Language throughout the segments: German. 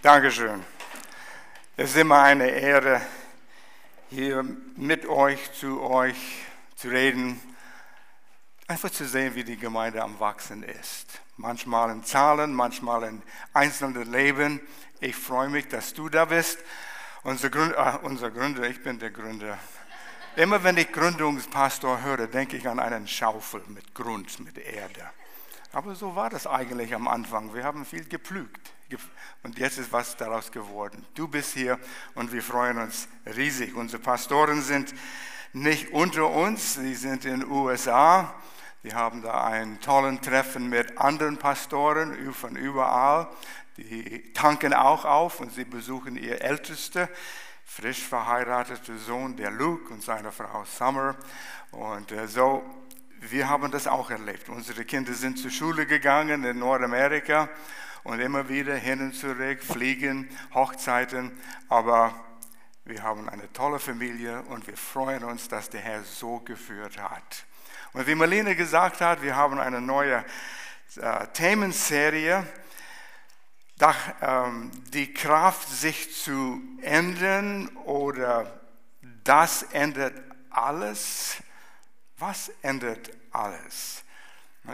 Dankeschön. Es ist immer eine Ehre, hier mit euch, zu euch zu reden, einfach zu sehen, wie die Gemeinde am Wachsen ist. Manchmal in Zahlen, manchmal in einzelnen Leben. Ich freue mich, dass du da bist. Unser Gründer, äh, unser Gründer ich bin der Gründer. Immer wenn ich Gründungspastor höre, denke ich an einen Schaufel mit Grund, mit Erde. Aber so war das eigentlich am Anfang. Wir haben viel gepflügt. Und jetzt ist was daraus geworden. Du bist hier und wir freuen uns riesig. Unsere Pastoren sind nicht unter uns, sie sind in den USA. Wir haben da einen tollen Treffen mit anderen Pastoren von überall. Die tanken auch auf und sie besuchen ihr ältester, frisch verheirateter Sohn, der Luke und seine Frau Summer. Und äh, so, wir haben das auch erlebt. Unsere Kinder sind zur Schule gegangen in Nordamerika und immer wieder hin und zurück, fliegen, Hochzeiten, aber wir haben eine tolle Familie und wir freuen uns, dass der Herr so geführt hat. Und wie Marlene gesagt hat, wir haben eine neue äh, Themenserie, ähm, die Kraft, sich zu ändern oder das ändert alles. Was ändert alles?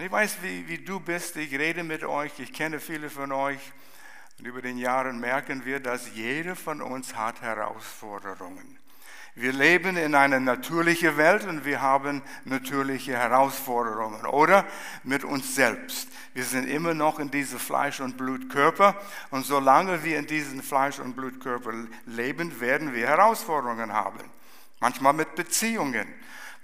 Ich weiß, wie, wie du bist, ich rede mit euch, ich kenne viele von euch. Und über den Jahren merken wir, dass jeder von uns hat Herausforderungen. Wir leben in einer natürlichen Welt und wir haben natürliche Herausforderungen, oder? Mit uns selbst. Wir sind immer noch in diesem Fleisch- und Blutkörper und solange wir in diesem Fleisch- und Blutkörper leben, werden wir Herausforderungen haben. Manchmal mit Beziehungen.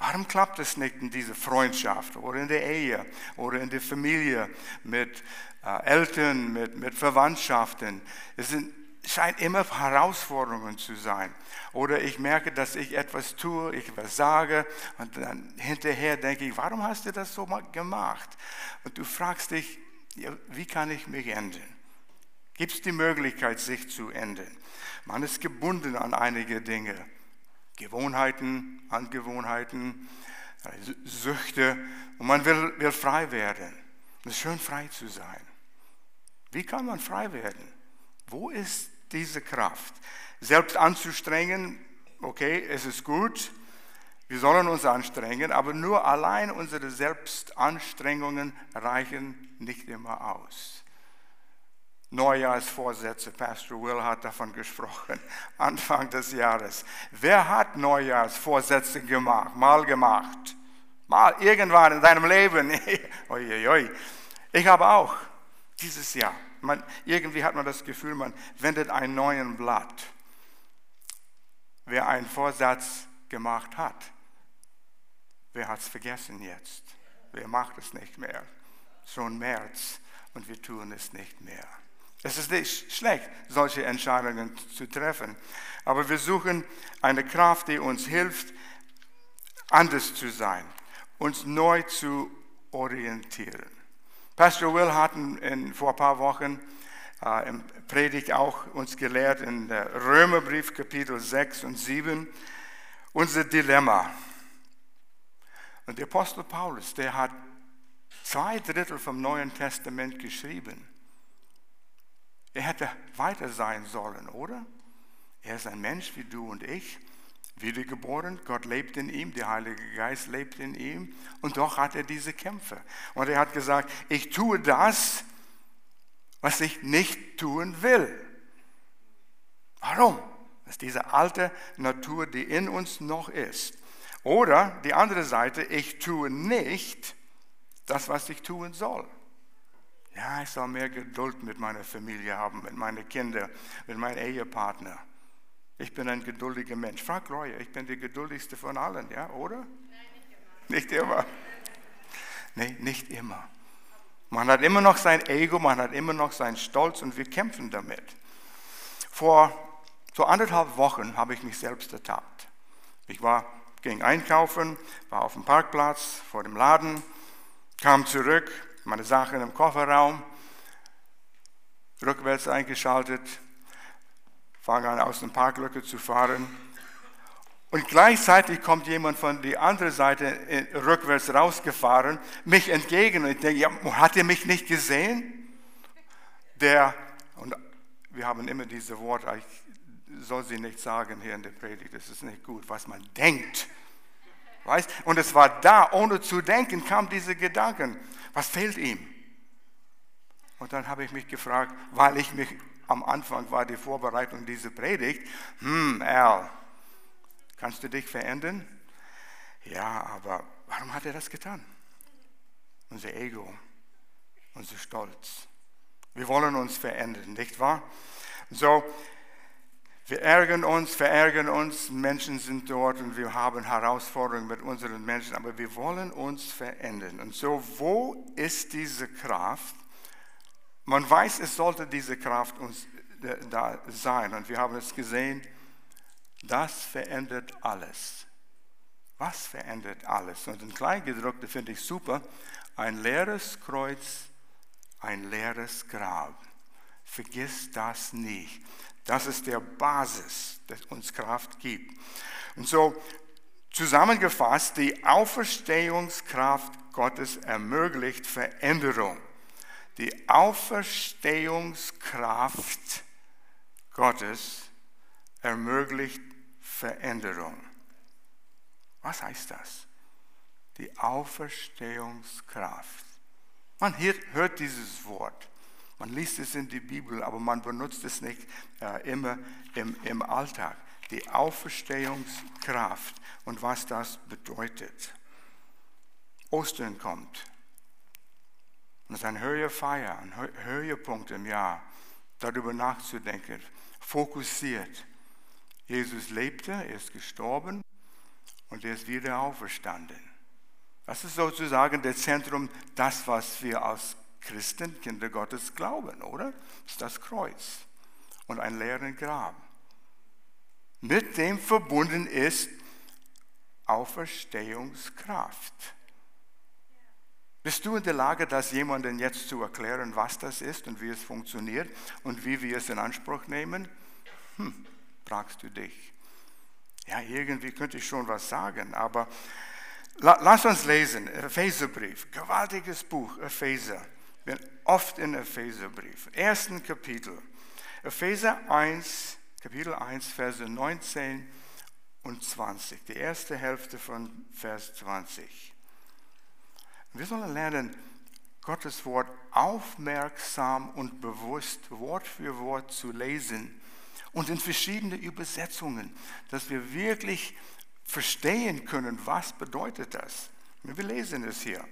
Warum klappt es nicht in dieser Freundschaft oder in der Ehe oder in der Familie mit äh, Eltern, mit, mit Verwandtschaften? Es sind, scheint immer Herausforderungen zu sein. Oder ich merke, dass ich etwas tue, ich etwas sage und dann hinterher denke ich, warum hast du das so gemacht? Und du fragst dich, ja, wie kann ich mich ändern? Gibt es die Möglichkeit, sich zu ändern? Man ist gebunden an einige Dinge. Gewohnheiten, Angewohnheiten, Süchte und man will, will frei werden. Es ist schön frei zu sein. Wie kann man frei werden? Wo ist diese Kraft? Selbst anzustrengen, okay, es ist gut, wir sollen uns anstrengen, aber nur allein unsere Selbstanstrengungen reichen nicht immer aus. Neujahrsvorsätze. Pastor Will hat davon gesprochen, Anfang des Jahres. Wer hat Neujahrsvorsätze gemacht, mal gemacht? Mal irgendwann in seinem Leben. Uiuiui. Ich habe auch dieses Jahr. Man, irgendwie hat man das Gefühl, man wendet ein neues Blatt. Wer einen Vorsatz gemacht hat, wer hat es vergessen jetzt? Wer macht es nicht mehr? Schon März und wir tun es nicht mehr. Es ist nicht schlecht, solche Entscheidungen zu treffen. Aber wir suchen eine Kraft, die uns hilft, anders zu sein, uns neu zu orientieren. Pastor Will hat in, vor ein paar Wochen äh, im Predigt auch uns gelehrt in der Römerbrief Kapitel 6 und 7 unser Dilemma. Und der Apostel Paulus, der hat zwei Drittel vom Neuen Testament geschrieben. Er hätte weiter sein sollen, oder? Er ist ein Mensch wie du und ich, wiedergeboren, Gott lebt in ihm, der Heilige Geist lebt in ihm und doch hat er diese Kämpfe. Und er hat gesagt, ich tue das, was ich nicht tun will. Warum? Das ist diese alte Natur, die in uns noch ist. Oder die andere Seite, ich tue nicht das, was ich tun soll. Ja, ich soll mehr Geduld mit meiner Familie haben, mit meinen Kindern, mit meinem Ehepartner. Ich bin ein geduldiger Mensch. Frag Roy, ich bin der geduldigste von allen, ja, oder? Nein, nicht immer. Nicht immer. Nee, nicht immer. Man hat immer noch sein Ego, man hat immer noch seinen Stolz und wir kämpfen damit. Vor so anderthalb Wochen habe ich mich selbst ertappt. Ich war, ging einkaufen, war auf dem Parkplatz vor dem Laden, kam zurück, meine Sachen im Kofferraum, rückwärts eingeschaltet, fange an aus dem Parklücke zu fahren. Und gleichzeitig kommt jemand von der anderen Seite äh, rückwärts rausgefahren, mich entgegen. Und ich denke, ja, hat er mich nicht gesehen? Der, und wir haben immer diese Worte, ich soll sie nicht sagen hier in der Predigt, das ist nicht gut, was man denkt. Weißt? Und es war da, ohne zu denken, kam diese Gedanken. Was fehlt ihm? Und dann habe ich mich gefragt, weil ich mich am Anfang war die Vorbereitung dieser Predigt, hm, Al, kannst du dich verändern? Ja, aber warum hat er das getan? Unser Ego, unser Stolz. Wir wollen uns verändern, nicht wahr? So, wir ärgern uns, verärgern uns, Menschen sind dort und wir haben Herausforderungen mit unseren Menschen, aber wir wollen uns verändern. Und so, wo ist diese Kraft? Man weiß, es sollte diese Kraft uns äh, da sein und wir haben es gesehen, das verändert alles. Was verändert alles? Und ein Kleingedruckte finde ich super. Ein leeres Kreuz, ein leeres Grab. Vergiss das nicht. Das ist der Basis, das uns Kraft gibt. Und so zusammengefasst, die Auferstehungskraft Gottes ermöglicht Veränderung. Die Auferstehungskraft Gottes ermöglicht Veränderung. Was heißt das? Die Auferstehungskraft. Man hört dieses Wort. Man liest es in die Bibel, aber man benutzt es nicht äh, immer im, im Alltag. Die Auferstehungskraft und was das bedeutet. Ostern kommt. Es ist eine höhere ein Höhepunkt im Jahr, darüber nachzudenken, fokussiert. Jesus lebte, er ist gestorben und er ist wieder auferstanden. Das ist sozusagen das Zentrum, das, was wir als Christen, Kinder Gottes glauben, oder? Das ist das Kreuz und ein leeren Grab. Mit dem verbunden ist Auferstehungskraft. Bist du in der Lage, das jemandem jetzt zu erklären, was das ist und wie es funktioniert und wie wir es in Anspruch nehmen? Hm, fragst du dich. Ja, irgendwie könnte ich schon was sagen, aber lass uns lesen. Epheserbrief, gewaltiges Buch, Epheser bin oft in Epheserbrief, ersten Kapitel. Epheser 1, Kapitel 1, Verse 19 und 20, die erste Hälfte von Vers 20. Wir sollen lernen, Gottes Wort aufmerksam und bewusst Wort für Wort zu lesen und in verschiedene Übersetzungen, dass wir wirklich verstehen können, was bedeutet das. Wir lesen es hier.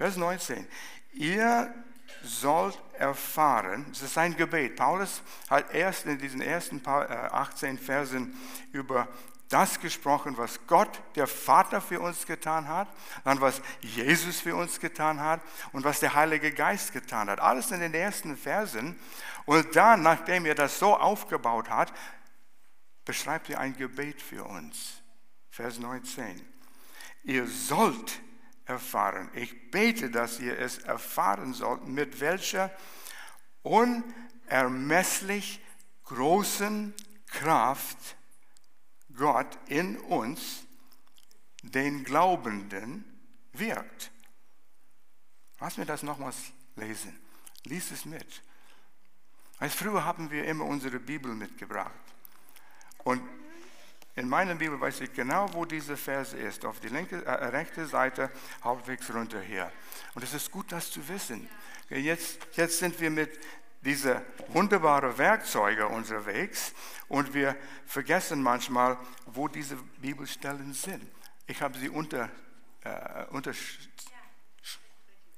Vers 19. Ihr sollt erfahren, das ist ein Gebet. Paulus hat erst in diesen ersten 18 äh, Versen über das gesprochen, was Gott, der Vater, für uns getan hat, dann was Jesus für uns getan hat und was der Heilige Geist getan hat. Alles in den ersten Versen. Und dann, nachdem er das so aufgebaut hat, beschreibt er ein Gebet für uns. Vers 19. Ihr sollt erfahren. Ich bete, dass ihr es erfahren sollt, mit welcher unermesslich großen Kraft Gott in uns, den Glaubenden, wirkt. Lass mir das nochmals lesen. Lies es mit. Als früher haben wir immer unsere Bibel mitgebracht. Und in meiner Bibel weiß ich genau, wo dieser Vers ist. Auf die linke, äh, rechte Seite, halbwegs runter hier. Und es ist gut, das zu wissen. Jetzt, jetzt sind wir mit diesen wunderbaren Werkzeugen unterwegs und wir vergessen manchmal, wo diese Bibelstellen sind. Ich habe sie unter, äh, unter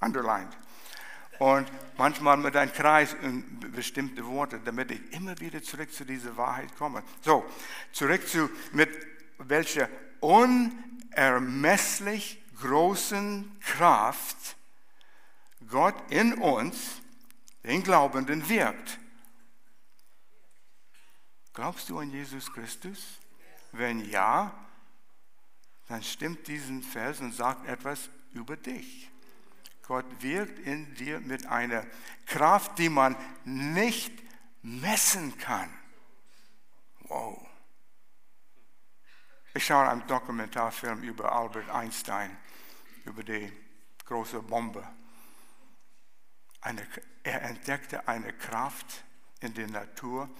underlined. Und manchmal mit einem Kreis in bestimmte Worte, damit ich immer wieder zurück zu dieser Wahrheit komme. So, zurück zu, mit welcher unermesslich großen Kraft Gott in uns, den Glaubenden, wirkt. Glaubst du an Jesus Christus? Wenn ja, dann stimmt diesen Vers und sagt etwas über dich. Gott wirkt in dir mit einer Kraft, die man nicht messen kann. Wow. Ich schaue einen Dokumentarfilm über Albert Einstein, über die große Bombe. Eine, er entdeckte eine Kraft in der Natur,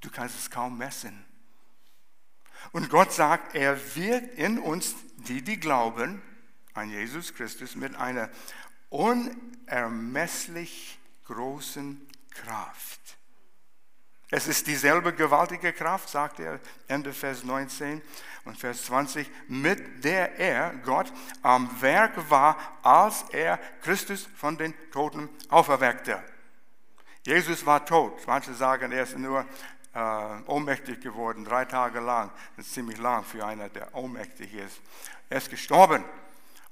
du kannst es kaum messen. Und Gott sagt, er wirkt in uns, die, die glauben an Jesus Christus, mit einer unermesslich großen Kraft. Es ist dieselbe gewaltige Kraft, sagt er Ende Vers 19 und Vers 20, mit der er, Gott, am Werk war, als er Christus von den Toten auferweckte. Jesus war tot. Manche sagen, er ist nur äh, ohnmächtig geworden, drei Tage lang. Das ist ziemlich lang für einer, der ohnmächtig ist. Er ist gestorben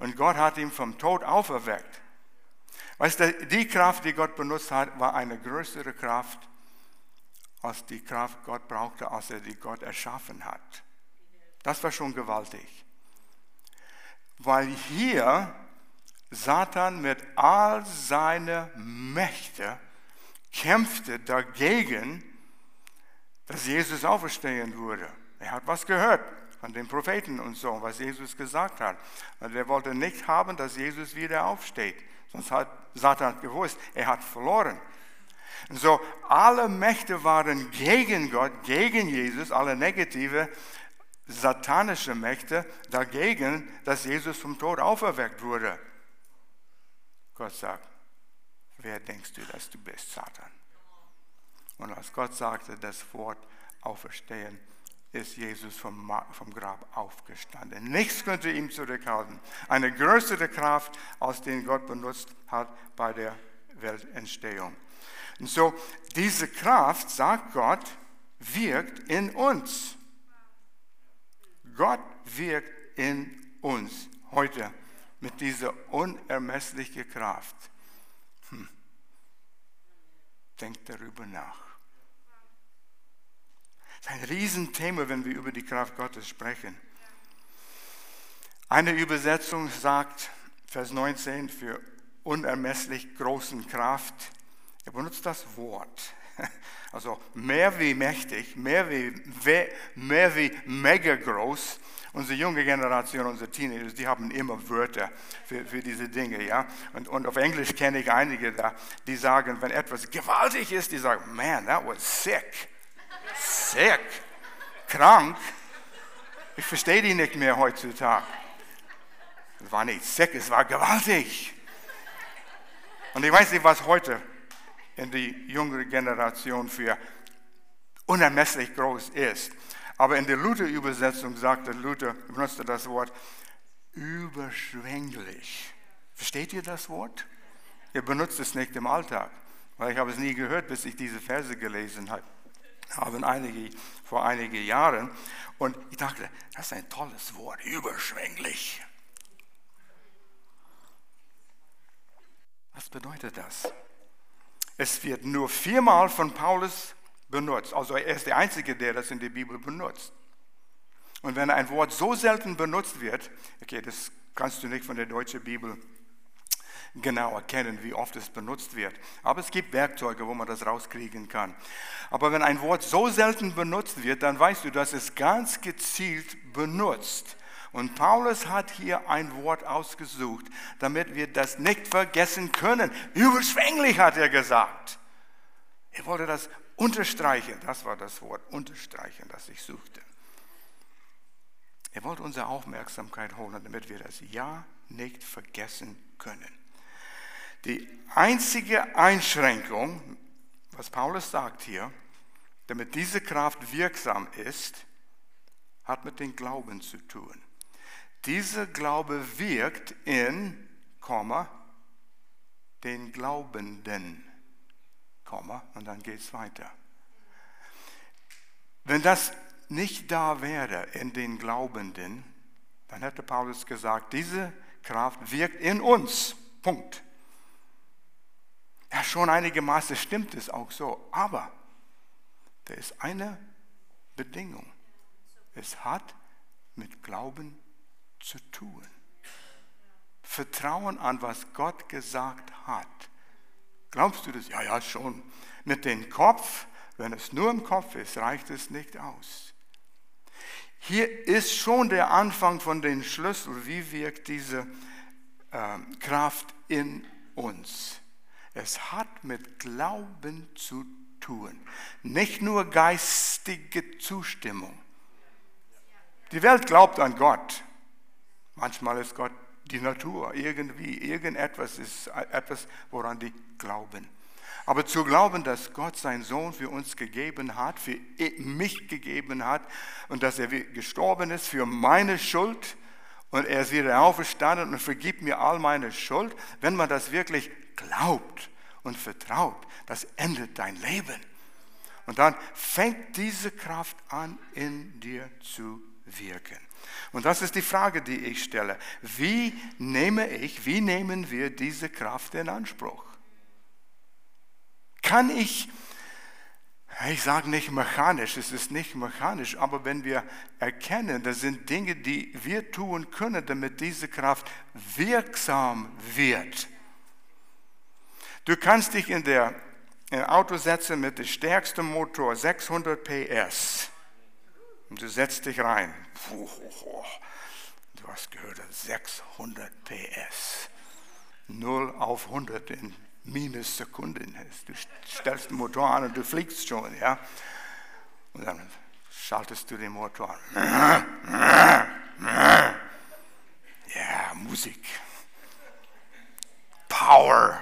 und Gott hat ihn vom Tod auferweckt. Weißt du, die Kraft, die Gott benutzt hat, war eine größere Kraft als die Kraft Gott brauchte, als er die Gott erschaffen hat. Das war schon gewaltig. Weil hier Satan mit all seinen Mächten kämpfte dagegen, dass Jesus auferstehen würde. Er hat was gehört von den Propheten und so, was Jesus gesagt hat. Und er wollte nicht haben, dass Jesus wieder aufsteht. Sonst hat Satan gewusst, er hat verloren. Und so, alle Mächte waren gegen Gott, gegen Jesus, alle negative satanische Mächte dagegen, dass Jesus vom Tod auferweckt wurde. Gott sagt, wer denkst du, dass du bist, Satan? Und als Gott sagte das Wort auferstehen, ist Jesus vom, vom Grab aufgestanden. Nichts könnte ihm zurückhalten. Eine größere Kraft, als den Gott benutzt hat bei der Weltentstehung. Und so, diese Kraft, sagt Gott, wirkt in uns. Gott wirkt in uns heute mit dieser unermesslichen Kraft. Hm. Denkt darüber nach. Ist ein Riesenthema, wenn wir über die Kraft Gottes sprechen. Eine Übersetzung sagt, Vers 19, für unermesslich großen Kraft er benutzt das Wort. Also mehr wie mächtig, mehr wie, mehr wie mega groß. Unsere junge Generation, unsere Teenager, die haben immer Wörter für, für diese Dinge. Ja? Und, und auf Englisch kenne ich einige da, die sagen, wenn etwas gewaltig ist, die sagen, man, that was sick. Sick. Krank. Ich verstehe die nicht mehr heutzutage. Es war nicht sick, es war gewaltig. Und ich weiß nicht, was heute in die jüngere Generation für unermesslich groß ist. Aber in der Luther-Übersetzung sagte Luther, benutzte das Wort überschwänglich. Versteht ihr das Wort? Ihr benutzt es nicht im Alltag, weil ich habe es nie gehört, bis ich diese Verse gelesen habe. Haben einige, vor einigen Jahren. Und ich dachte, das ist ein tolles Wort, überschwänglich. Was bedeutet das? Es wird nur viermal von Paulus benutzt. Also er ist der Einzige, der das in der Bibel benutzt. Und wenn ein Wort so selten benutzt wird, okay, das kannst du nicht von der deutschen Bibel genau erkennen, wie oft es benutzt wird. Aber es gibt Werkzeuge, wo man das rauskriegen kann. Aber wenn ein Wort so selten benutzt wird, dann weißt du, dass es ganz gezielt benutzt. Und Paulus hat hier ein Wort ausgesucht, damit wir das nicht vergessen können. Überschwänglich hat er gesagt. Er wollte das unterstreichen. Das war das Wort unterstreichen, das ich suchte. Er wollte unsere Aufmerksamkeit holen, damit wir das Ja nicht vergessen können. Die einzige Einschränkung, was Paulus sagt hier, damit diese Kraft wirksam ist, hat mit dem Glauben zu tun. Dieser Glaube wirkt in, Komma, den Glaubenden, Komma, und dann geht es weiter. Wenn das nicht da wäre in den Glaubenden, dann hätte Paulus gesagt, diese Kraft wirkt in uns. Punkt. Ja, schon einige Maße stimmt es auch so, aber da ist eine Bedingung. Es hat mit Glauben zu tun. Vertrauen an, was Gott gesagt hat. Glaubst du das? Ja, ja, schon. Mit dem Kopf, wenn es nur im Kopf ist, reicht es nicht aus. Hier ist schon der Anfang von den Schlüssel, wie wirkt diese äh, Kraft in uns. Es hat mit Glauben zu tun. Nicht nur geistige Zustimmung. Die Welt glaubt an Gott. Manchmal ist Gott die Natur, irgendwie, irgendetwas ist etwas, woran die glauben. Aber zu glauben, dass Gott seinen Sohn für uns gegeben hat, für mich gegeben hat und dass er gestorben ist für meine Schuld und er ist wieder auferstanden und vergibt mir all meine Schuld, wenn man das wirklich glaubt und vertraut, das endet dein Leben. Und dann fängt diese Kraft an, in dir zu wirken. Und das ist die Frage, die ich stelle. Wie nehme ich, wie nehmen wir diese Kraft in Anspruch? Kann ich, ich sage nicht mechanisch, es ist nicht mechanisch, aber wenn wir erkennen, das sind Dinge, die wir tun können, damit diese Kraft wirksam wird. Du kannst dich in der ein Auto setzen mit dem stärksten Motor, 600 PS. Und du setzt dich rein. Du hast gehört, 600 PS. 0 auf 100 in Minussekunden. Du stellst den Motor an und du fliegst schon. Ja? Und dann schaltest du den Motor an. Ja, Musik. Power.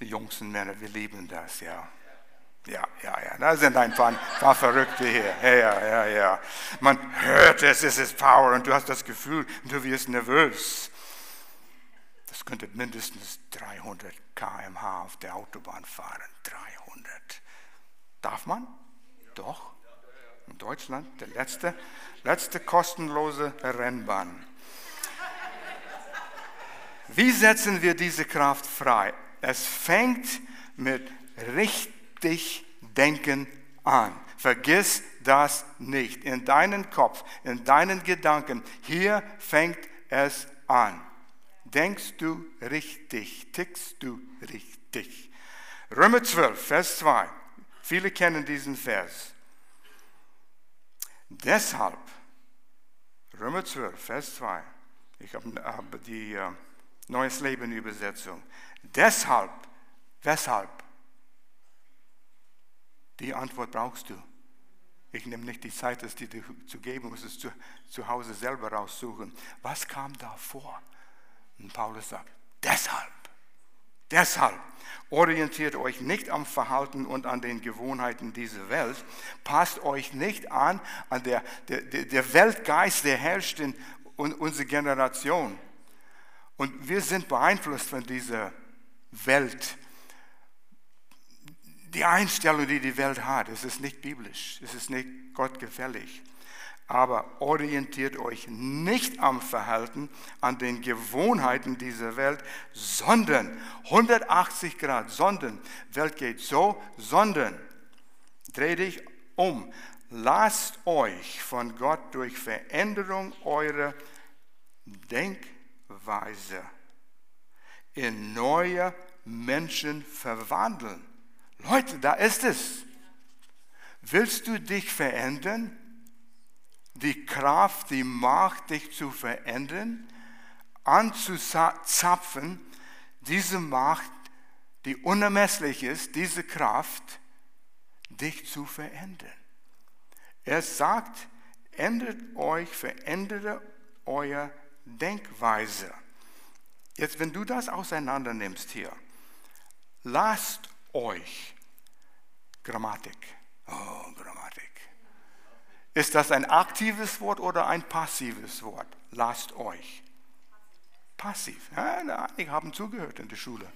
Die Jungs und Männer, wir lieben das, ja. Ja, ja, ja, da sind ein paar, paar Verrückte hier. Ja, ja, ja, ja. Man hört es, es ist Power und du hast das Gefühl, du wirst nervös. Das könnte mindestens 300 km/h auf der Autobahn fahren. 300. Darf man? Doch. In Deutschland, der letzte, letzte kostenlose Rennbahn. Wie setzen wir diese Kraft frei? Es fängt mit richtig Denken an. Vergiss das nicht. In deinen Kopf, in deinen Gedanken, hier fängt es an. Denkst du richtig? Tickst du richtig? Römer 12, Vers 2. Viele kennen diesen Vers. Deshalb, Römer 12, Vers 2. Ich habe die uh, Neues Leben Übersetzung. Deshalb, weshalb? Die Antwort brauchst du. Ich nehme nicht die Zeit, es dir zu geben, muss es zu, zu Hause selber raussuchen. Was kam da vor? Und Paulus sagt, deshalb, deshalb orientiert euch nicht am Verhalten und an den Gewohnheiten dieser Welt. Passt euch nicht an an der, der, der Weltgeist, der herrscht in unserer Generation. Und wir sind beeinflusst von dieser Welt. Die Einstellung, die die Welt hat, es ist nicht biblisch, es ist nicht gottgefällig. Aber orientiert euch nicht am Verhalten, an den Gewohnheiten dieser Welt, sondern 180 Grad, sondern, Welt geht so, sondern, dreh dich um. Lasst euch von Gott durch Veränderung eurer Denkweise in neue Menschen verwandeln. Leute, da ist es. Willst du dich verändern? Die Kraft, die Macht, dich zu verändern, anzuzapfen, diese Macht, die unermesslich ist, diese Kraft, dich zu verändern. Er sagt, ändert euch, verändere eure Denkweise. Jetzt, wenn du das auseinander nimmst hier, lasst euch Grammatik. Oh, Grammatik. Ist das ein aktives Wort oder ein passives Wort? Lasst euch. Passiv. Ja, einige haben zugehört in der Schule,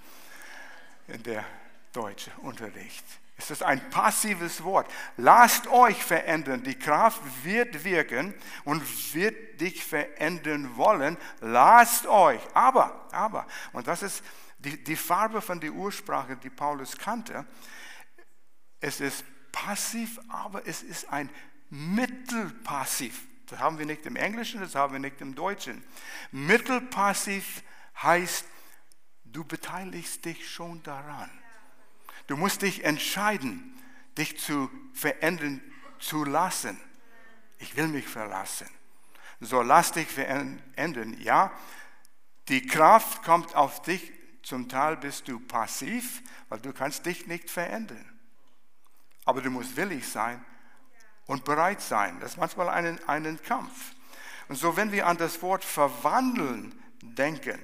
in der deutschen Unterricht. Ist ein passives Wort. Lasst euch verändern. Die Kraft wird wirken und wird dich verändern wollen. Lasst euch. Aber, aber, und das ist die, die Farbe von der Ursprache, die Paulus kannte. Es ist passiv, aber es ist ein Mittelpassiv. Das haben wir nicht im Englischen, das haben wir nicht im Deutschen. Mittelpassiv heißt, du beteiligst dich schon daran. Du musst dich entscheiden, dich zu verändern zu lassen. Ich will mich verlassen. So lass dich verändern. Ja, die Kraft kommt auf dich zum Teil bist du passiv, weil du kannst dich nicht verändern. Aber du musst willig sein und bereit sein. Das ist manchmal ein, einen Kampf. Und so, wenn wir an das Wort verwandeln denken,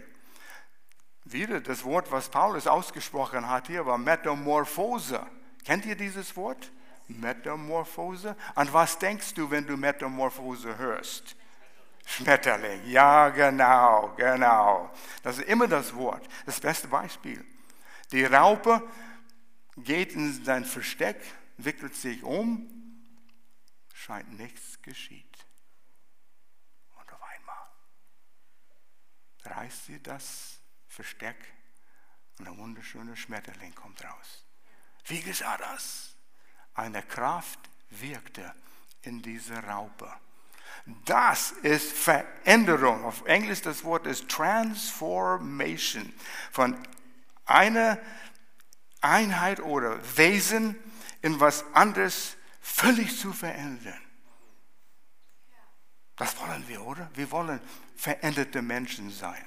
wieder das Wort, was Paulus ausgesprochen hat hier, war Metamorphose. Kennt ihr dieses Wort? Metamorphose. An was denkst du, wenn du Metamorphose hörst? Schmetterling. Ja, genau, genau. Das ist immer das Wort. Das beste Beispiel. Die Raupe geht in sein Versteck, wickelt sich um, scheint nichts geschieht. Und auf einmal reißt sie das Versteck und ein wunderschöner Schmetterling kommt raus. Wie geschah das? Eine Kraft wirkte in dieser Raupe. Das ist Veränderung. Auf Englisch das Wort ist Transformation. Von einer Einheit oder Wesen in was anderes völlig zu verändern. Das wollen wir, oder? Wir wollen veränderte Menschen sein.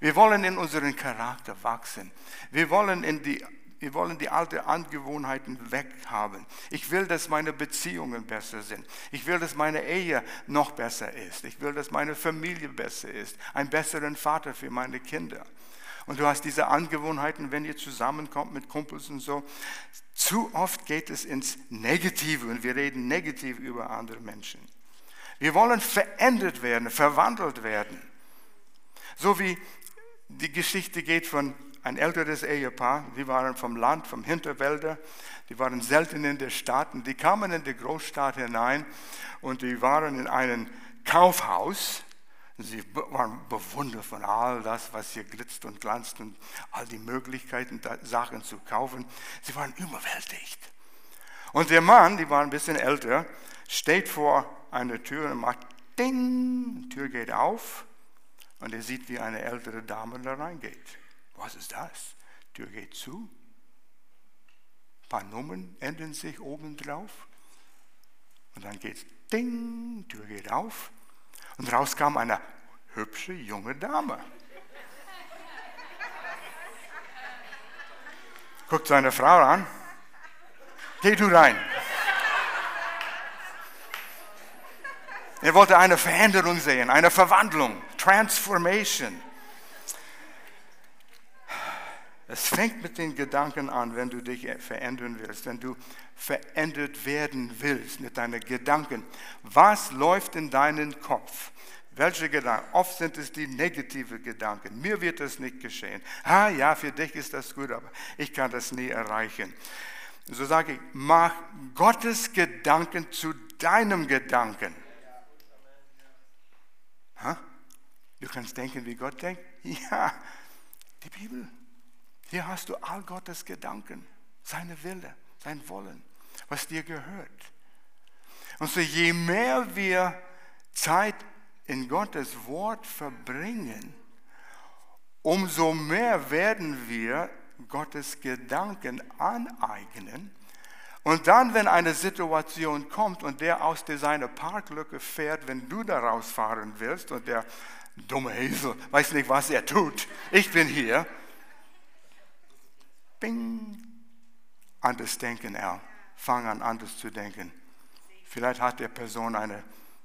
Wir wollen in unseren Charakter wachsen. Wir wollen in die wir wollen die alten Angewohnheiten weghaben. Ich will, dass meine Beziehungen besser sind. Ich will, dass meine Ehe noch besser ist. Ich will, dass meine Familie besser ist. Ein besseren Vater für meine Kinder. Und du hast diese Angewohnheiten, wenn ihr zusammenkommt mit Kumpels und so. Zu oft geht es ins Negative und wir reden negativ über andere Menschen. Wir wollen verändert werden, verwandelt werden. So wie die Geschichte geht von ein älteres Ehepaar, die waren vom Land, vom Hinterwälder, die waren selten in der Stadt und die kamen in die Großstadt hinein und die waren in einem Kaufhaus. Sie waren bewundert von all das, was hier glitzt und glanzt und all die Möglichkeiten, Sachen zu kaufen. Sie waren überwältigt. Und der Mann, die war ein bisschen älter, steht vor einer Tür und macht Ding, Tür geht auf und er sieht, wie eine ältere Dame da reingeht. Was ist das? Tür geht zu. Ein paar Nummern enden sich oben drauf. Und dann geht's Ding, Tür geht auf. Und raus kam eine hübsche junge Dame. Guckt seine Frau an. Geh du rein. Er wollte eine Veränderung sehen, eine Verwandlung, Transformation. Es fängt mit den Gedanken an, wenn du dich verändern willst, wenn du verändert werden willst mit deinen Gedanken. Was läuft in deinen Kopf? Welche Gedanken? Oft sind es die negativen Gedanken. Mir wird das nicht geschehen. Ah ja, für dich ist das gut, aber ich kann das nie erreichen. So sage ich, mach Gottes Gedanken zu deinem Gedanken. Ha? Du kannst denken, wie Gott denkt? Ja, die Bibel. Hier hast du all Gottes Gedanken, seine Wille, sein Wollen, was dir gehört. Und so je mehr wir Zeit in Gottes Wort verbringen, umso mehr werden wir Gottes Gedanken aneignen. Und dann, wenn eine Situation kommt und der aus seiner Parklücke fährt, wenn du da rausfahren willst und der dumme Esel weiß nicht, was er tut, ich bin hier, Bing, anders denken er. Fang an, anders zu denken. Vielleicht hat der Person einen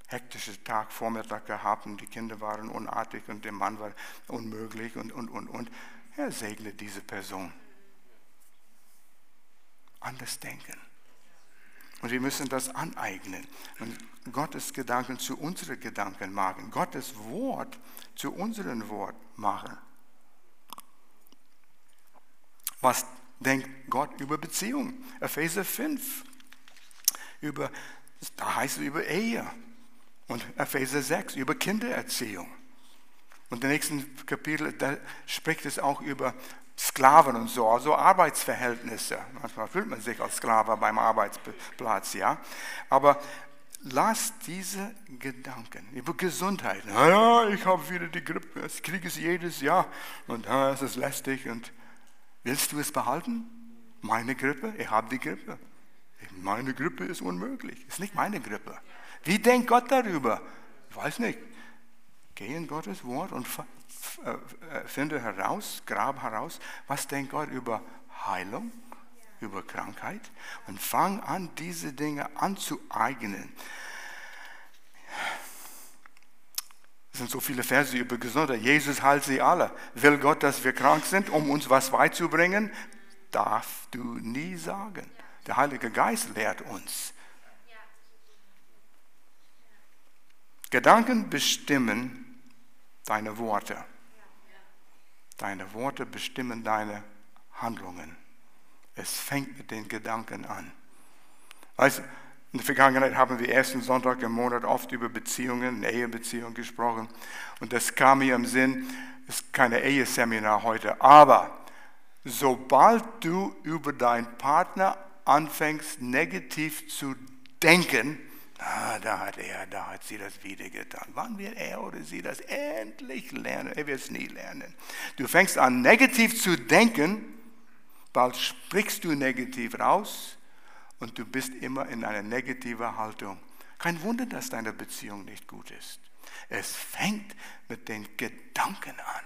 hektischen Tag, Vormittag gehabt und die Kinder waren unartig und der Mann war unmöglich und, und, und, und. Er segnet diese Person. Anders denken. Und wir müssen das aneignen und Gottes Gedanken zu unseren Gedanken machen, Gottes Wort zu unserem Wort machen. Was denkt Gott über Beziehung? Epheser 5. Über, da heißt es über Ehe. Und Epheser 6 über Kindererziehung. Und im nächsten Kapitel, da spricht es auch über Sklaven und so, also Arbeitsverhältnisse. Manchmal fühlt man sich als Sklave beim Arbeitsplatz, ja. Aber lass diese Gedanken über Gesundheit. Naja, ich habe wieder die Grippe, ich kriege es jedes Jahr und ja, es ist lästig und Willst du es behalten? Meine Grippe? Ich habe die Grippe. Meine Grippe ist unmöglich. Ist nicht meine Grippe. Wie denkt Gott darüber? Ich weiß nicht. Geh in Gottes Wort und äh, äh, finde heraus, grab heraus, was denkt Gott über Heilung, über Krankheit und fang an, diese Dinge anzueignen. Es sind so viele Verse über Gesundheit. Jesus heilt sie alle. Will Gott, dass wir krank sind, um uns was beizubringen? Darf du nie sagen. Der Heilige Geist lehrt uns. Gedanken bestimmen deine Worte. Deine Worte bestimmen deine Handlungen. Es fängt mit den Gedanken an. Weißt, in der Vergangenheit haben wir ersten Sonntag im Monat oft über Beziehungen, Ehebeziehungen gesprochen. Und das kam mir im Sinn, es ist kein Eheseminar heute, aber sobald du über deinen Partner anfängst, negativ zu denken, ah, da hat er, da hat sie das wieder getan. Wann wird er oder sie das endlich lernen? Er wird es nie lernen. Du fängst an, negativ zu denken, bald sprichst du negativ raus und du bist immer in einer negativen Haltung. Kein Wunder, dass deine Beziehung nicht gut ist. Es fängt mit den Gedanken an.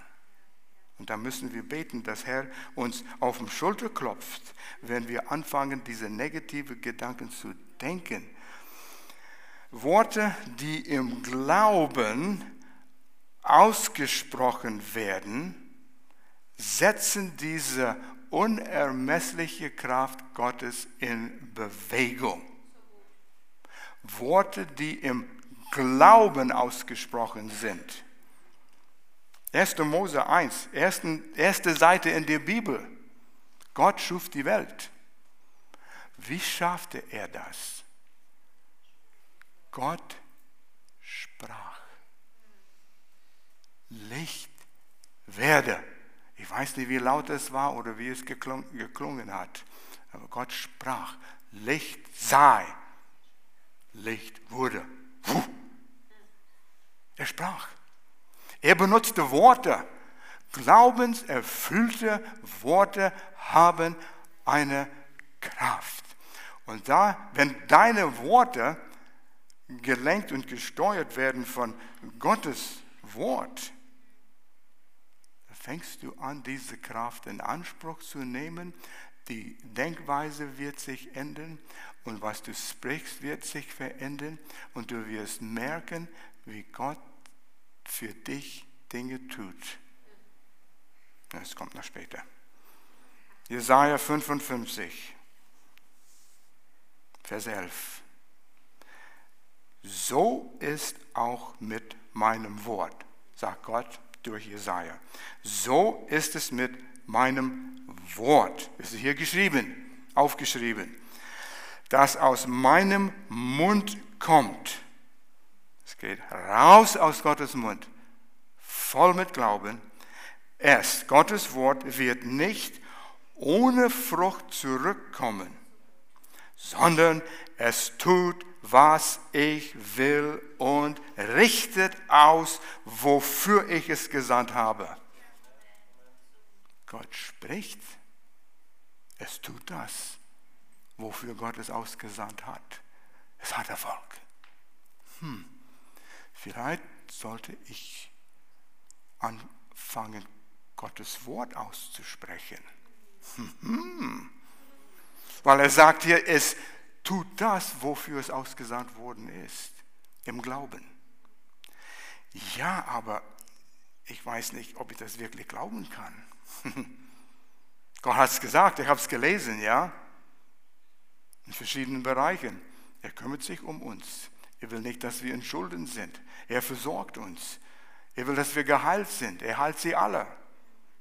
Und da müssen wir beten, dass Herr uns auf den Schulter klopft, wenn wir anfangen, diese negativen Gedanken zu denken. Worte, die im Glauben ausgesprochen werden, setzen diese unermessliche Kraft Gottes in Bewegung. Worte, die im Glauben ausgesprochen sind. 1. Mose 1, erste Seite in der Bibel. Gott schuf die Welt. Wie schaffte er das? Gott sprach. Licht werde. Ich weiß nicht, wie laut es war oder wie es geklungen hat. Aber Gott sprach, Licht sei. Licht wurde. Er sprach. Er benutzte Worte. Glaubenserfüllte Worte haben eine Kraft. Und da, wenn deine Worte gelenkt und gesteuert werden von Gottes Wort, fängst du an, diese Kraft in Anspruch zu nehmen. Die Denkweise wird sich ändern und was du sprichst, wird sich verändern und du wirst merken, wie Gott für dich Dinge tut. Das kommt noch später. Jesaja 55, Vers 11. So ist auch mit meinem Wort, sagt Gott durch Jesaja. So ist es mit meinem Wort. Es ist hier geschrieben, aufgeschrieben, das aus meinem Mund kommt. Es geht raus aus Gottes Mund, voll mit Glauben. Erst Gottes Wort wird nicht ohne Frucht zurückkommen, sondern es tut was ich will und richtet aus, wofür ich es gesandt habe. Gott spricht, es tut das, wofür Gott es ausgesandt hat. Es hat Erfolg. Hm, vielleicht sollte ich anfangen, Gottes Wort auszusprechen. Hm. Weil er sagt hier, es tut das, wofür es ausgesandt worden ist, im Glauben. Ja, aber ich weiß nicht, ob ich das wirklich glauben kann. Gott hat es gesagt, ich habe es gelesen, ja, in verschiedenen Bereichen. Er kümmert sich um uns. Er will nicht, dass wir in Schulden sind. Er versorgt uns. Er will, dass wir geheilt sind. Er heilt sie alle.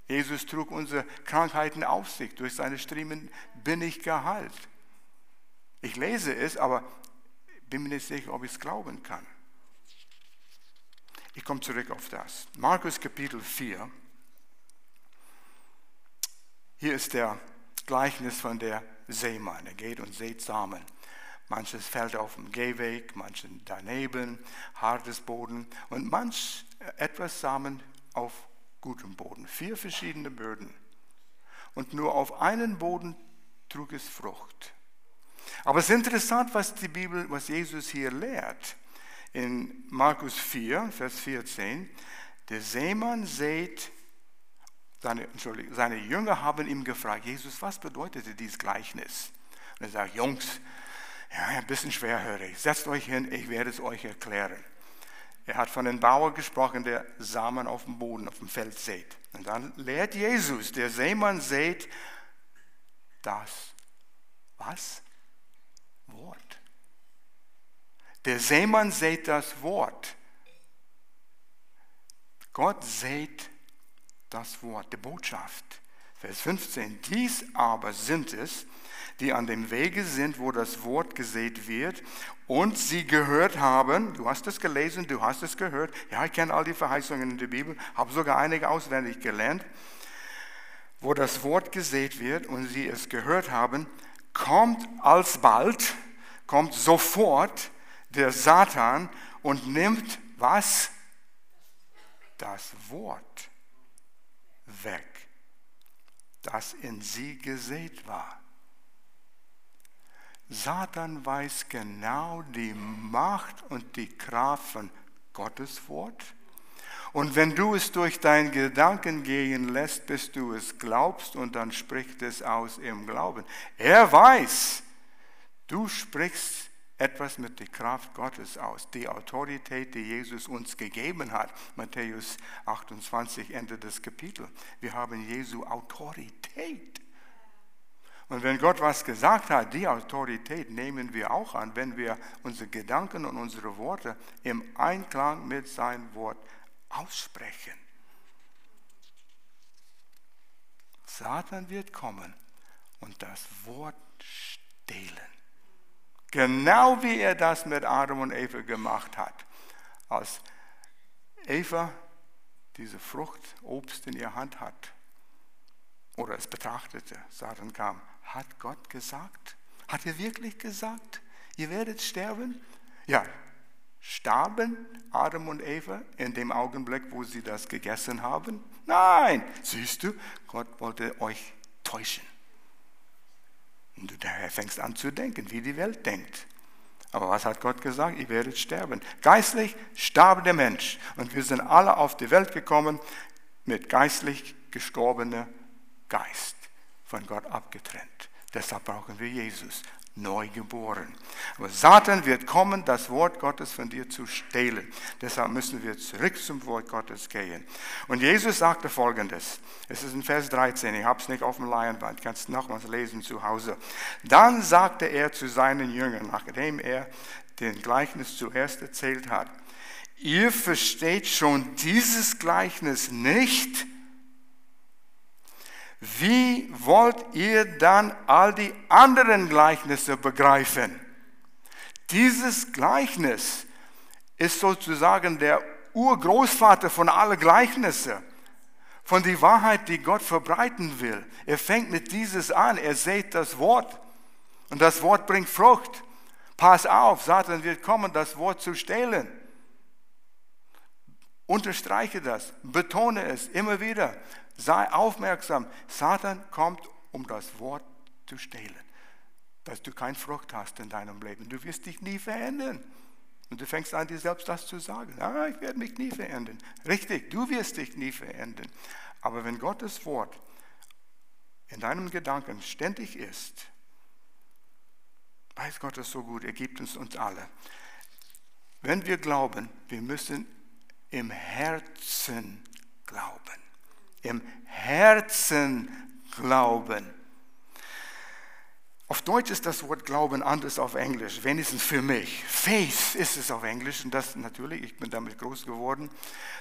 Jesus trug unsere Krankheiten auf sich. Durch seine Striemen bin ich geheilt. Ich lese es, aber bin mir nicht sicher, ob ich es glauben kann. Ich komme zurück auf das. Markus Kapitel 4. Hier ist der Gleichnis von der Seemann. Er geht und sät Samen. Manches fällt auf dem Gehweg, manches daneben, hartes Boden und manch etwas Samen auf gutem Boden. Vier verschiedene Böden. Und nur auf einen Boden trug es Frucht. Aber es ist interessant, was die Bibel, was Jesus hier lehrt. in Markus 4, Vers 14, der Seemann sät, seine, seine Jünger haben ihm gefragt, Jesus, was bedeutete dieses Gleichnis? Und er sagt, Jungs, ja, ein bisschen schwerhörig, setzt euch hin, ich werde es euch erklären. Er hat von dem Bauer gesprochen, der Samen auf dem Boden, auf dem Feld sät. Und dann lehrt Jesus, der Seemann sät das, was? Wort. Der Seemann sät das Wort. Gott sät das Wort, die Botschaft. Vers 15. Dies aber sind es, die an dem Wege sind, wo das Wort gesät wird und sie gehört haben, du hast es gelesen, du hast es gehört, ja, ich kenne all die Verheißungen in der Bibel, habe sogar einige auswendig gelernt, wo das Wort gesät wird und sie es gehört haben, kommt alsbald, kommt sofort der Satan und nimmt was? Das Wort weg, das in sie gesät war. Satan weiß genau die Macht und die Kraft von Gottes Wort. Und wenn du es durch deinen Gedanken gehen lässt, bis du es glaubst und dann spricht es aus im Glauben. Er weiß, du sprichst etwas mit der Kraft Gottes aus, die Autorität, die Jesus uns gegeben hat. Matthäus 28, Ende des Kapitels. Wir haben Jesu Autorität. Und wenn Gott was gesagt hat, die Autorität nehmen wir auch an, wenn wir unsere Gedanken und unsere Worte im Einklang mit seinem Wort aussprechen. Satan wird kommen und das Wort stehlen. Genau wie er das mit Adam und Eva gemacht hat. Als Eva diese Frucht, Obst in ihrer Hand hat oder es betrachtete, Satan kam, hat Gott gesagt? Hat er wirklich gesagt, ihr werdet sterben? Ja, starben Adam und Eva in dem Augenblick, wo sie das gegessen haben? Nein, siehst du, Gott wollte euch täuschen. Und du fängst an zu denken, wie die Welt denkt. Aber was hat Gott gesagt? Ihr werdet sterben. Geistlich starb der Mensch. Und wir sind alle auf die Welt gekommen mit geistlich gestorbener Geist, von Gott abgetrennt. Deshalb brauchen wir Jesus, neu geboren. Aber Satan wird kommen, das Wort Gottes von dir zu stehlen. Deshalb müssen wir zurück zum Wort Gottes gehen. Und Jesus sagte folgendes, es ist in Vers 13, ich habe es nicht auf dem Leinwand, kannst nochmals lesen zu Hause. Dann sagte er zu seinen Jüngern, nachdem er den Gleichnis zuerst erzählt hat, ihr versteht schon dieses Gleichnis nicht, wie wollt ihr dann all die anderen Gleichnisse begreifen? Dieses Gleichnis ist sozusagen der Urgroßvater von allen Gleichnissen, von der Wahrheit, die Gott verbreiten will. Er fängt mit dieses an, er sät das Wort und das Wort bringt Frucht. Pass auf, Satan wird kommen, das Wort zu stehlen. Unterstreiche das, betone es immer wieder. Sei aufmerksam. Satan kommt, um das Wort zu stehlen. Dass du keine Frucht hast in deinem Leben. Du wirst dich nie verändern. Und du fängst an, dir selbst das zu sagen. Ah, ich werde mich nie verändern. Richtig, du wirst dich nie verändern. Aber wenn Gottes Wort in deinem Gedanken ständig ist, weiß Gott es so gut, er gibt es uns alle. Wenn wir glauben, wir müssen im Herzen glauben im Herzen glauben. Auf Deutsch ist das Wort Glauben anders auf Englisch, wenigstens für mich. Faith ist es auf Englisch und das natürlich, ich bin damit groß geworden.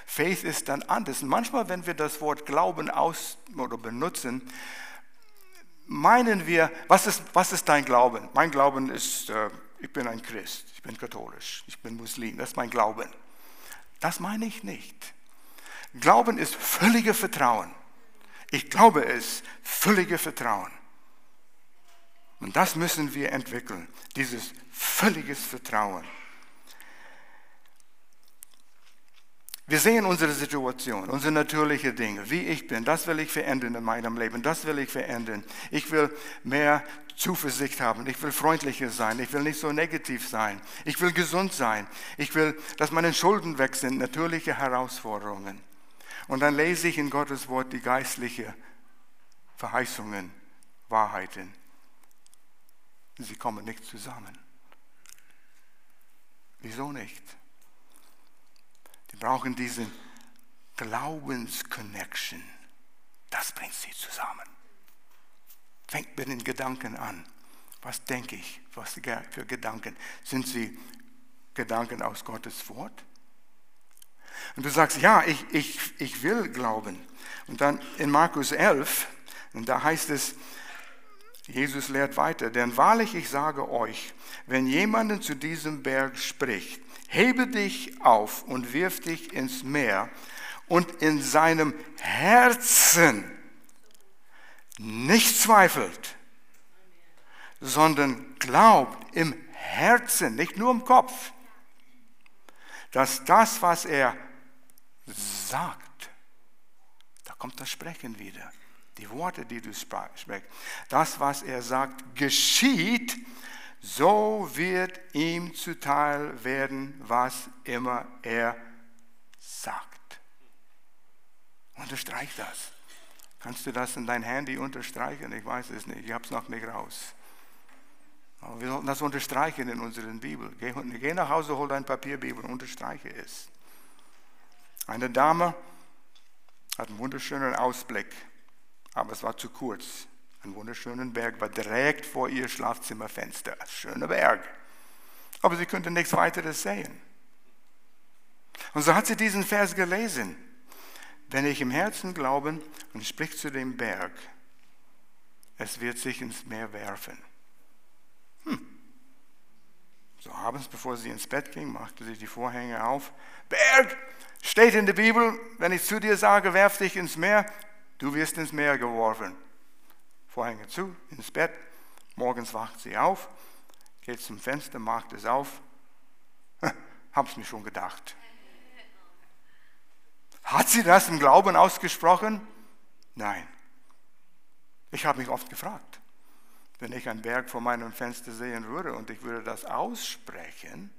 Faith ist dann anders. Und manchmal, wenn wir das Wort Glauben aus oder benutzen, meinen wir, was ist, was ist dein Glauben? Mein Glauben ist, äh, ich bin ein Christ, ich bin katholisch, ich bin Muslim, das ist mein Glauben. Das meine ich nicht. Glauben ist völlige Vertrauen. Ich glaube es, völlige Vertrauen. Und das müssen wir entwickeln, dieses völliges Vertrauen. Wir sehen unsere Situation, unsere natürlichen Dinge, wie ich bin. Das will ich verändern in meinem Leben. Das will ich verändern. Ich will mehr Zuversicht haben. Ich will freundlicher sein. Ich will nicht so negativ sein. Ich will gesund sein. Ich will, dass meine Schulden weg sind. Natürliche Herausforderungen. Und dann lese ich in Gottes Wort die geistlichen Verheißungen, Wahrheiten. Sie kommen nicht zusammen. Wieso nicht? Die brauchen diese Glaubensconnection. Das bringt sie zusammen. Fängt mit den Gedanken an. Was denke ich? Was für Gedanken? Sind sie Gedanken aus Gottes Wort? Und du sagst, ja, ich, ich, ich will glauben. Und dann in Markus 11, und da heißt es, Jesus lehrt weiter, denn wahrlich ich sage euch, wenn jemand zu diesem Berg spricht, hebe dich auf und wirf dich ins Meer und in seinem Herzen nicht zweifelt, sondern glaubt im Herzen, nicht nur im Kopf, dass das, was er sagt, da kommt das Sprechen wieder, die Worte, die du sprichst, das, was er sagt, geschieht, so wird ihm zuteil werden, was immer er sagt. Unterstreich das. Kannst du das in dein Handy unterstreichen? Ich weiß es nicht, ich habe es noch nicht raus. Aber wir sollten das unterstreichen in unseren Bibel. Geh, geh nach Hause, hol dein Papierbibel und unterstreiche es. Eine Dame hat einen wunderschönen Ausblick, aber es war zu kurz. Ein wunderschöner Berg war direkt vor ihr Schlafzimmerfenster. Schöner Berg. Aber sie konnte nichts weiteres sehen. Und so hat sie diesen Vers gelesen. Wenn ich im Herzen glaube und sprich zu dem Berg, es wird sich ins Meer werfen. So abends, bevor sie ins Bett ging, machte sie die Vorhänge auf. Berg, steht in der Bibel, wenn ich zu dir sage, werf dich ins Meer, du wirst ins Meer geworfen. Vorhänge zu, ins Bett. Morgens wacht sie auf, geht zum Fenster, macht es auf. Hab's mir schon gedacht. Hat sie das im Glauben ausgesprochen? Nein. Ich habe mich oft gefragt, wenn ich einen Berg vor meinem Fenster sehen würde und ich würde das aussprechen,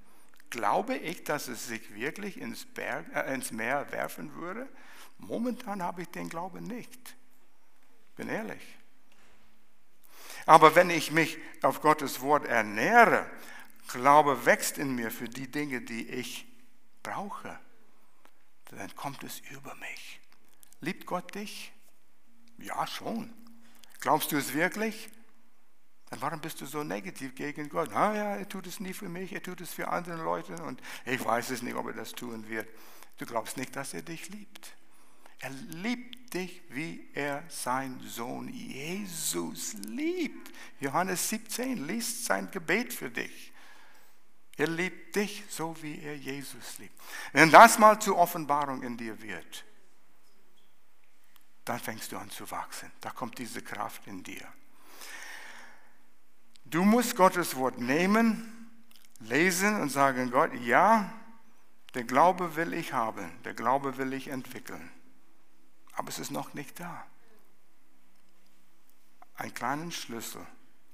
glaube ich, dass es sich wirklich ins, Berg, äh, ins Meer werfen würde? Momentan habe ich den Glauben nicht. Bin ehrlich. Aber wenn ich mich auf Gottes Wort ernähre, Glaube wächst in mir für die Dinge, die ich brauche, dann kommt es über mich. Liebt Gott dich? Ja, schon. Glaubst du es wirklich? Dann warum bist du so negativ gegen Gott? Ah ja, er tut es nie für mich, er tut es für andere Leute und ich weiß es nicht, ob er das tun wird. Du glaubst nicht, dass er dich liebt. Er liebt dich, wie er sein Sohn Jesus liebt. Johannes 17 liest sein Gebet für dich. Er liebt dich so, wie er Jesus liebt. Wenn das mal zur Offenbarung in dir wird, dann fängst du an zu wachsen. Da kommt diese Kraft in dir. Du musst Gottes Wort nehmen, lesen und sagen, Gott, ja, der Glaube will ich haben, der Glaube will ich entwickeln aber es ist noch nicht da. Einen kleinen Schlüssel,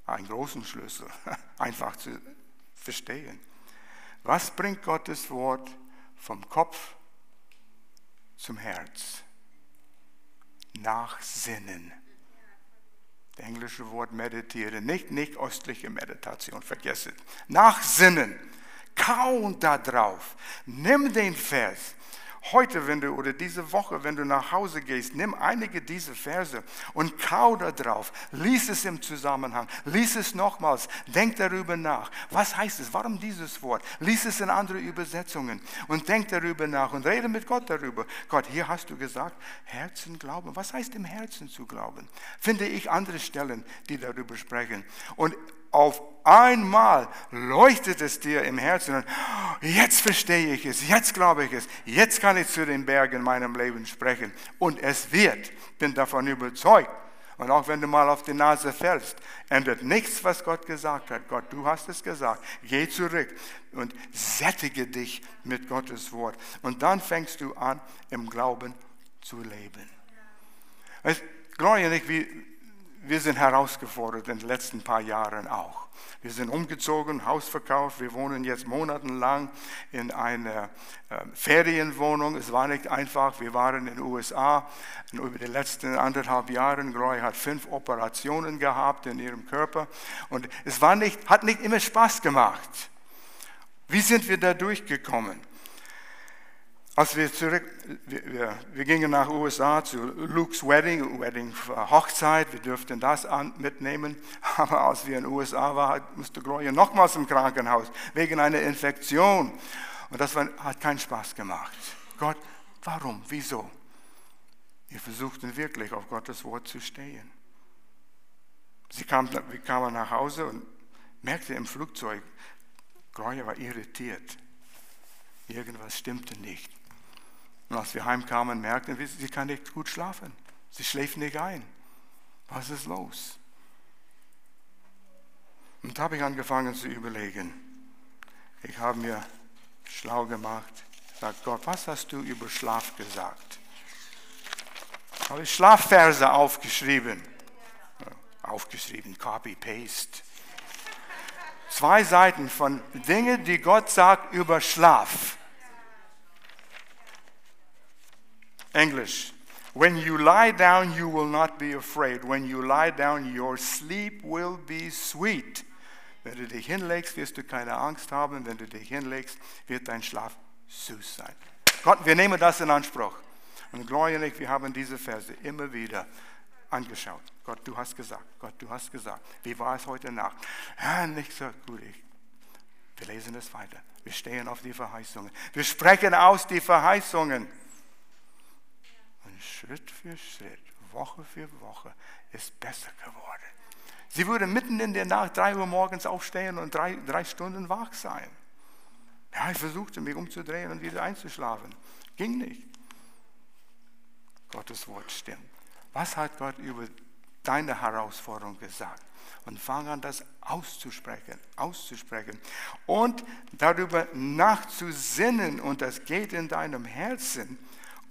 einen großen Schlüssel, einfach zu verstehen. Was bringt Gottes Wort vom Kopf zum Herz? Nachsinnen. Das englische Wort meditieren, nicht, nicht östliche Meditation, vergesse es. Nachsinnen. Kauen da drauf. Nimm den Vers heute, wenn du oder diese Woche, wenn du nach Hause gehst, nimm einige dieser Verse und kau da drauf. Lies es im Zusammenhang. Lies es nochmals. Denk darüber nach. Was heißt es? Warum dieses Wort? Lies es in andere Übersetzungen und denk darüber nach und rede mit Gott darüber. Gott, hier hast du gesagt, Herzen glauben. Was heißt im Herzen zu glauben? Finde ich andere Stellen, die darüber sprechen. Und auf einmal leuchtet es dir im Herzen und jetzt verstehe ich es, jetzt glaube ich es, jetzt kann ich zu den Bergen in meinem Leben sprechen und es wird, bin davon überzeugt. Und auch wenn du mal auf die Nase fällst, ändert nichts, was Gott gesagt hat. Gott, du hast es gesagt. Geh zurück und sättige dich mit Gottes Wort. Und dann fängst du an, im Glauben zu leben. Weißt, Gloria und ich, wir, wir sind herausgefordert in den letzten paar Jahren auch. Wir sind umgezogen, Haus verkauft. Wir wohnen jetzt monatelang in einer äh, Ferienwohnung. Es war nicht einfach. Wir waren in den USA und über die letzten anderthalb Jahre. Groy hat fünf Operationen gehabt in ihrem Körper und es war nicht, hat nicht immer Spaß gemacht. Wie sind wir da durchgekommen? Als wir zurück, wir, wir, gingen nach USA zu Luke's Wedding, Wedding Hochzeit, wir durften das an, mitnehmen, aber als wir in USA waren, musste Gloria nochmals im Krankenhaus wegen einer Infektion und das war, hat keinen Spaß gemacht. Gott, warum, wieso? Wir versuchten wirklich auf Gottes Wort zu stehen. Sie kam, wir kamen nach Hause und merkte im Flugzeug, Gloria war irritiert. Irgendwas stimmte nicht. Und als wir heimkamen, merkten wir, sie kann nicht gut schlafen. Sie schläft nicht ein. Was ist los? Und da habe ich angefangen zu überlegen. Ich habe mir schlau gemacht. Sagt Gott, was hast du über Schlaf gesagt? Habe ich Schlafverse aufgeschrieben. Aufgeschrieben, Copy-Paste. Zwei Seiten von Dingen, die Gott sagt über Schlaf. English. When you lie down, you will not be afraid. When you lie down, your sleep will be sweet. Wenn du dich hinlegst, wirst du keine Angst haben. Wenn du dich hinlegst, wird dein Schlaf süß sein. Gott, wir nehmen das in Anspruch. Und ich, wir haben diese Verse immer wieder angeschaut. Gott, du hast gesagt. Gott, du hast gesagt. Wie war es heute Nacht? Ja, nicht so gut. Ich, wir lesen es weiter. Wir stehen auf die Verheißungen. Wir sprechen aus die Verheißungen. Schritt für Schritt, Woche für Woche ist besser geworden. Sie würde mitten in der Nacht drei Uhr morgens aufstehen und drei, drei Stunden wach sein. Ja, ich versuchte mich umzudrehen und wieder einzuschlafen. Ging nicht. Gottes Wort stimmt. Was hat Gott über deine Herausforderung gesagt? Und fang an, das auszusprechen, auszusprechen und darüber nachzusinnen. Und das geht in deinem Herzen.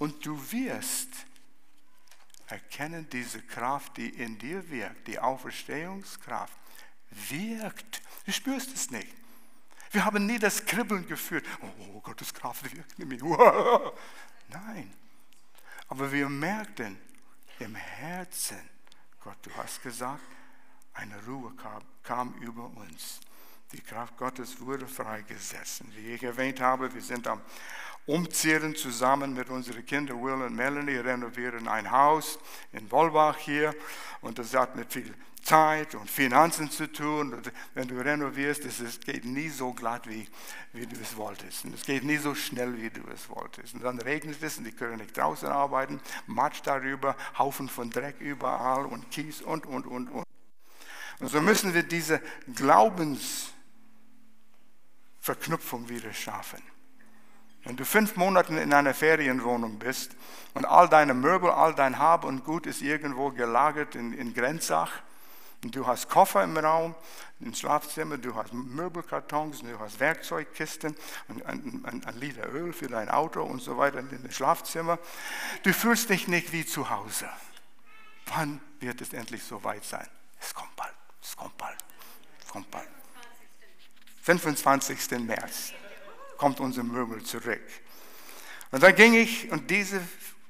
Und du wirst erkennen diese Kraft, die in dir wirkt, die Auferstehungskraft, wirkt. Du spürst es nicht. Wir haben nie das Kribbeln gefühlt. Oh, Gottes Kraft wirkt in mir. Nein. Aber wir merkten im Herzen, Gott, du hast gesagt, eine Ruhe kam, kam über uns. Die Kraft Gottes wurde freigesetzt. Wie ich erwähnt habe, wir sind am umziehen zusammen mit unseren Kindern Will und Melanie, renovieren ein Haus in Wolbach hier und das hat mit viel Zeit und Finanzen zu tun. Und wenn du renovierst, es geht nie so glatt, wie, wie du es wolltest. Und es geht nie so schnell, wie du es wolltest. Und dann regnet es und die können nicht draußen arbeiten, Matsch darüber, Haufen von Dreck überall und Kies und, und, und, und. Und so müssen wir diese Glaubensverknüpfung wieder schaffen. Wenn du fünf Monate in einer Ferienwohnung bist und all deine Möbel, all dein Hab und Gut ist irgendwo gelagert in, in Grenzach und du hast Koffer im Raum, im Schlafzimmer, du hast Möbelkartons, du hast Werkzeugkisten, ein, ein, Liter Öl für dein Auto und so weiter in dem Schlafzimmer, du fühlst dich nicht wie zu Hause. Wann wird es endlich so weit sein? Es kommt bald, es kommt bald, es kommt bald. 25. März kommt unser Möbel zurück. Und dann ging ich, und diese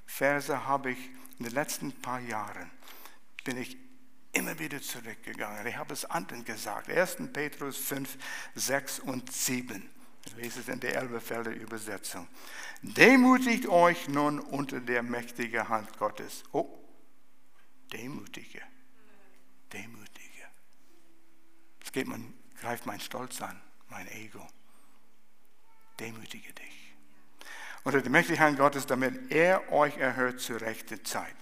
Verse habe ich in den letzten paar Jahren, bin ich immer wieder zurückgegangen. Ich habe es anderen gesagt. 1. Petrus 5, 6 und 7. Ich lese es in der Elbefelder Übersetzung. Demutigt euch nun unter der mächtigen Hand Gottes. Oh, demutige. Demutige. Es geht man, greift mein Stolz an, mein Ego demütige dich. Unter die Mächtigkeit Gottes, damit er euch erhört zur rechten Zeit.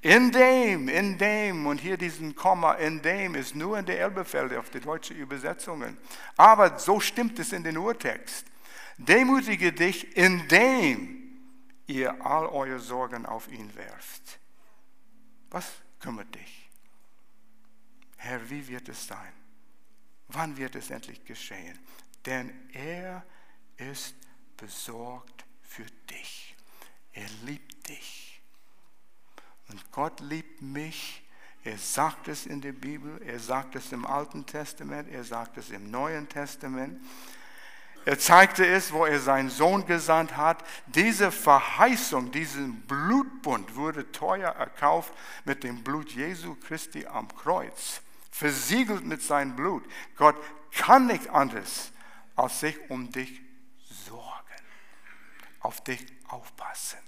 In dem, in dem, und hier diesen Komma, in dem ist nur in der Elbefelde auf die deutsche Übersetzungen. Aber so stimmt es in den Urtext. Demütige dich, indem ihr all eure Sorgen auf ihn werft. Was kümmert dich? Herr, wie wird es sein? Wann wird es endlich geschehen? Denn er ist besorgt für dich. Er liebt dich. Und Gott liebt mich. Er sagt es in der Bibel, er sagt es im Alten Testament, er sagt es im Neuen Testament. Er zeigte es, wo er seinen Sohn gesandt hat. Diese Verheißung, diesen Blutbund wurde teuer erkauft mit dem Blut Jesu Christi am Kreuz, versiegelt mit seinem Blut. Gott kann nicht anders, als sich um dich auf dich aufpassen.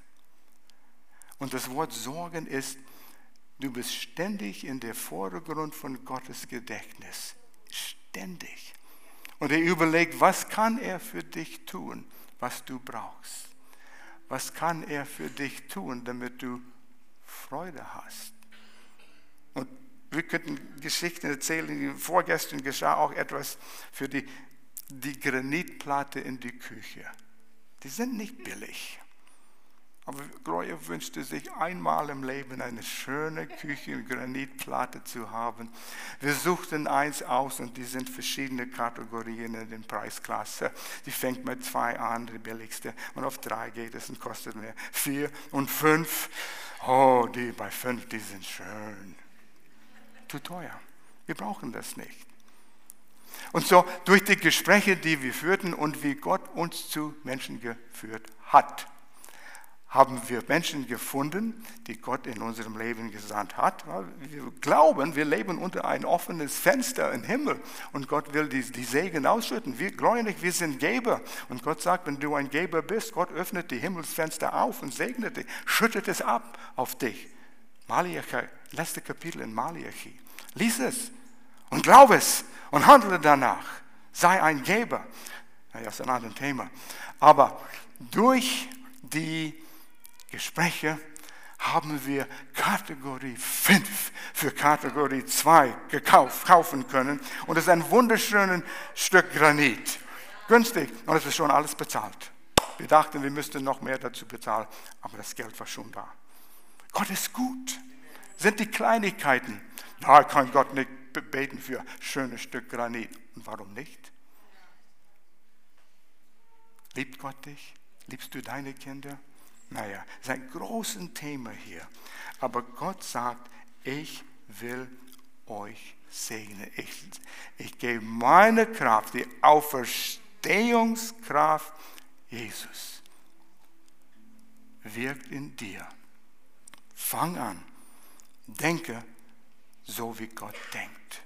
Und das Wort Sorgen ist, du bist ständig in der Vordergrund von Gottes Gedächtnis. Ständig. Und er überlegt, was kann er für dich tun, was du brauchst? Was kann er für dich tun, damit du Freude hast? Und wir könnten Geschichten erzählen. Vorgestern geschah auch etwas für die, die Granitplatte in die Küche. Die sind nicht billig. Aber Gloria wünschte sich einmal im Leben eine schöne Küche in Granitplatte zu haben. Wir suchten eins aus und die sind verschiedene Kategorien in den Preisklasse. Die fängt mit zwei an, die billigste, und auf drei geht es und kostet mehr. Vier und fünf. Oh, die bei fünf, die sind schön. Zu teuer. Wir brauchen das nicht. Und so durch die Gespräche, die wir führten und wie Gott uns zu Menschen geführt hat haben wir Menschen gefunden, die Gott in unserem Leben gesandt hat. Wir glauben, wir leben unter ein offenes Fenster im Himmel und Gott will die, die Segen ausschütten. Wir nicht, wir sind Geber. Und Gott sagt, wenn du ein Geber bist, Gott öffnet die Himmelsfenster auf und segnet dich, schüttet es ab auf dich. Malachi, letzte Kapitel in Malachi. Lies es und glaub es und handle danach. Sei ein Geber. Naja, ist ein anderes Thema. Aber durch die Gespräche haben wir Kategorie 5 für Kategorie 2 gekauft, kaufen können. Und es ist ein wunderschönes Stück Granit. Günstig. Und es ist schon alles bezahlt. Wir dachten, wir müssten noch mehr dazu bezahlen, aber das Geld war schon da. Gott ist gut. Sind die Kleinigkeiten. Da kann Gott nicht beten für ein schönes Stück Granit. Und warum nicht? Liebt Gott dich? Liebst du deine Kinder? Naja, ist ein großes Thema hier. Aber Gott sagt, ich will euch segnen. Ich, ich gebe meine Kraft, die Auferstehungskraft Jesus, wirkt in dir. Fang an, denke so, wie Gott denkt.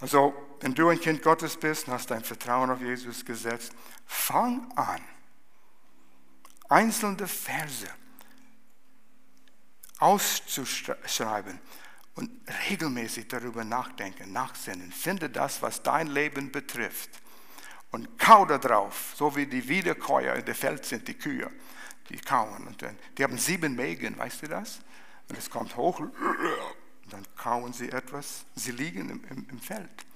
Also, wenn du ein Kind Gottes bist und hast dein Vertrauen auf Jesus gesetzt, fang an einzelne Verse auszuschreiben und regelmäßig darüber nachdenken, nachsinnen. Finde das, was dein Leben betrifft und kau da drauf, so wie die Wiederkäuer in der Feld sind, die Kühe, die kauen. Und die haben sieben Mägen, weißt du das? Und es kommt hoch, und dann kauen sie etwas. Sie liegen im, im, im Feld.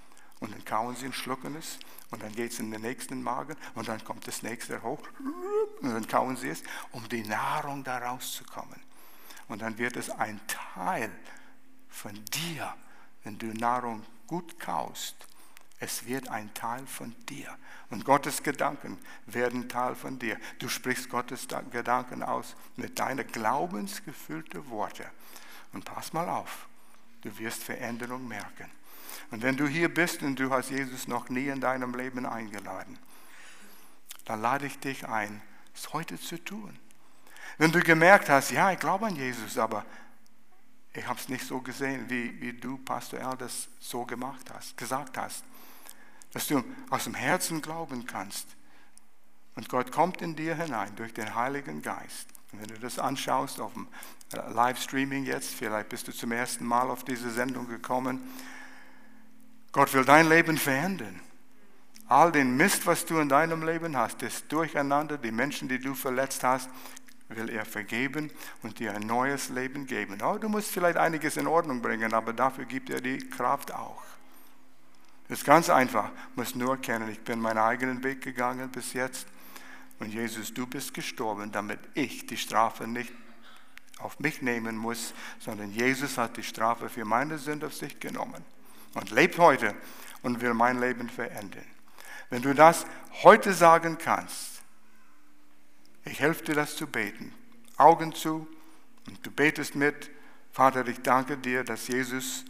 Und dann kauen sie und schlucken es. Und dann geht es in den nächsten Magen. Und dann kommt das nächste hoch. Und dann kauen sie es, um die Nahrung da rauszukommen. Und dann wird es ein Teil von dir, wenn du Nahrung gut kaust. Es wird ein Teil von dir. Und Gottes Gedanken werden Teil von dir. Du sprichst Gottes Gedanken aus mit deinen glaubensgefüllten Worten. Und pass mal auf, du wirst Veränderung merken. Und wenn du hier bist und du hast Jesus noch nie in deinem Leben eingeladen, dann lade ich dich ein, es heute zu tun. Wenn du gemerkt hast, ja, ich glaube an Jesus, aber ich habe es nicht so gesehen, wie, wie du, Pastor Al, das so gemacht hast, gesagt hast, dass du aus dem Herzen glauben kannst. Und Gott kommt in dir hinein durch den Heiligen Geist. Und wenn du das anschaust auf dem Livestreaming jetzt, vielleicht bist du zum ersten Mal auf diese Sendung gekommen, Gott will dein Leben verändern. All den Mist, was du in deinem Leben hast, das Durcheinander, die Menschen, die du verletzt hast, will er vergeben und dir ein neues Leben geben. Oh, du musst vielleicht einiges in Ordnung bringen, aber dafür gibt er die Kraft auch. Das ist ganz einfach. Du musst nur erkennen, ich bin meinen eigenen Weg gegangen bis jetzt. Und Jesus, du bist gestorben, damit ich die Strafe nicht auf mich nehmen muss, sondern Jesus hat die Strafe für meine Sünde auf sich genommen. und lebt heute und will mein Leben verändern. Wenn du das heute sagen kannst, ich helfe dir das zu beten. Augen zu und du betest mit, Vater, ich danke dir, dass Jesus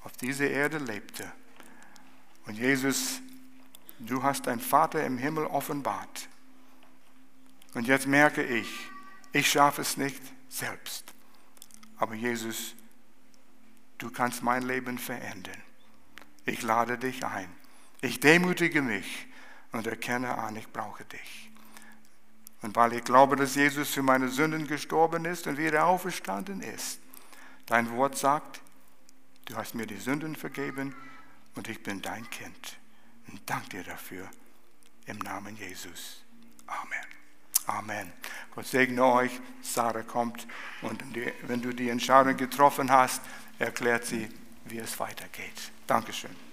auf dieser Erde lebte. Und Jesus, du hast dein Vater im Himmel offenbart. Und jetzt merke ich, ich schaffe es nicht selbst. Aber Jesus, du kannst mein Leben verändern. Ich lade dich ein. Ich demütige mich und erkenne an, ich brauche dich. Und weil ich glaube, dass Jesus für meine Sünden gestorben ist und wieder auferstanden ist, dein Wort sagt, du hast mir die Sünden vergeben und ich bin dein Kind. Und danke dir dafür im Namen Jesus. Amen. Amen. Gott segne euch. Sarah kommt und wenn du die Entscheidung getroffen hast, erklärt sie, wie es weitergeht. Dankeschön.